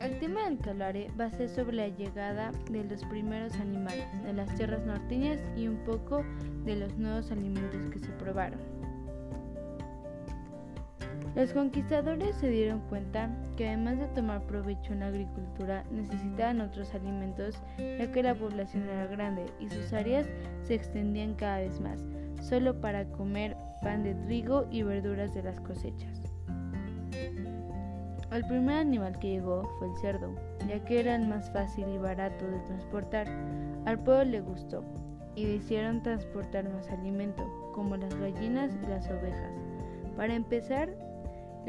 El tema del Talare va a ser sobre la llegada de los primeros animales de las tierras norteñas y un poco de los nuevos alimentos que se probaron. Los conquistadores se dieron cuenta que además de tomar provecho en la agricultura necesitaban otros alimentos ya que la población era grande y sus áreas se extendían cada vez más, solo para comer pan de trigo y verduras de las cosechas. El primer animal que llegó fue el cerdo, ya que era el más fácil y barato de transportar. Al pueblo le gustó y decidieron transportar más alimento, como las gallinas y las ovejas. Para empezar,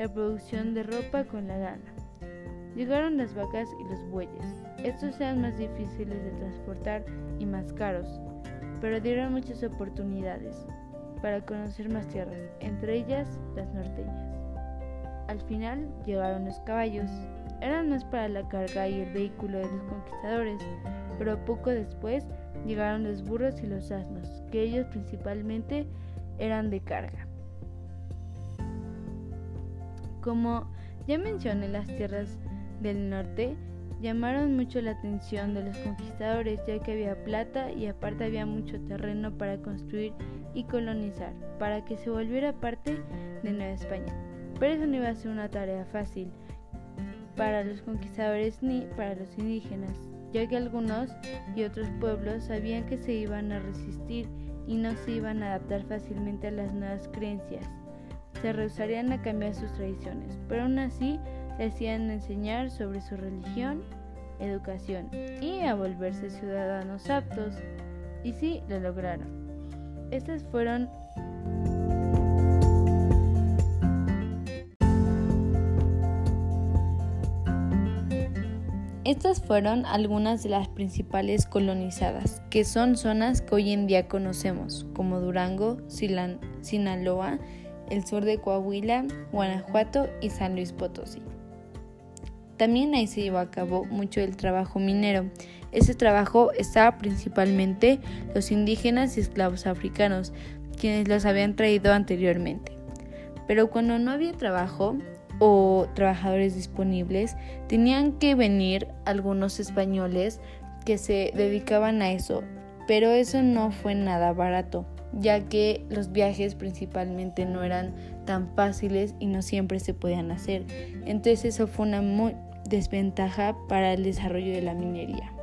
la producción de ropa con la lana. Llegaron las vacas y los bueyes. Estos eran más difíciles de transportar y más caros, pero dieron muchas oportunidades para conocer más tierras, entre ellas las norteñas. Al final llegaron los caballos. Eran más para la carga y el vehículo de los conquistadores, pero poco después llegaron los burros y los asnos, que ellos principalmente eran de carga. Como ya mencioné, las tierras del norte llamaron mucho la atención de los conquistadores ya que había plata y aparte había mucho terreno para construir y colonizar, para que se volviera parte de Nueva España. Pero eso no iba a ser una tarea fácil para los conquistadores ni para los indígenas, ya que algunos y otros pueblos sabían que se iban a resistir y no se iban a adaptar fácilmente a las nuevas creencias. Se rehusarían a cambiar sus tradiciones, pero aún así le hacían enseñar sobre su religión, educación y a volverse ciudadanos aptos. Y sí, lo lograron. Estas fueron Estas fueron algunas de las principales colonizadas, que son zonas que hoy en día conocemos, como Durango, Sinaloa, el sur de Coahuila, Guanajuato y San Luis Potosí. También ahí se llevó a cabo mucho el trabajo minero. Ese trabajo estaba principalmente los indígenas y esclavos africanos, quienes los habían traído anteriormente. Pero cuando no había trabajo, o trabajadores disponibles, tenían que venir algunos españoles que se dedicaban a eso, pero eso no fue nada barato, ya que los viajes principalmente no eran tan fáciles y no siempre se podían hacer. Entonces eso fue una muy desventaja para el desarrollo de la minería.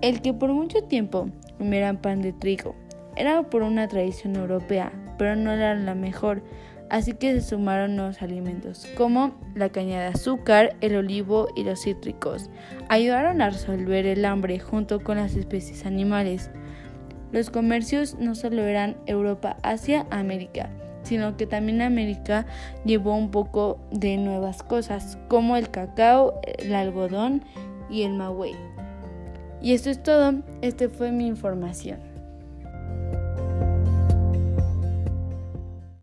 El que por mucho tiempo comieran pan de trigo era por una tradición europea, pero no era la mejor, así que se sumaron nuevos alimentos, como la caña de azúcar, el olivo y los cítricos. Ayudaron a resolver el hambre junto con las especies animales. Los comercios no solo eran Europa, Asia, América, sino que también América llevó un poco de nuevas cosas, como el cacao, el algodón y el maguey. Y esto es todo, esta fue mi información.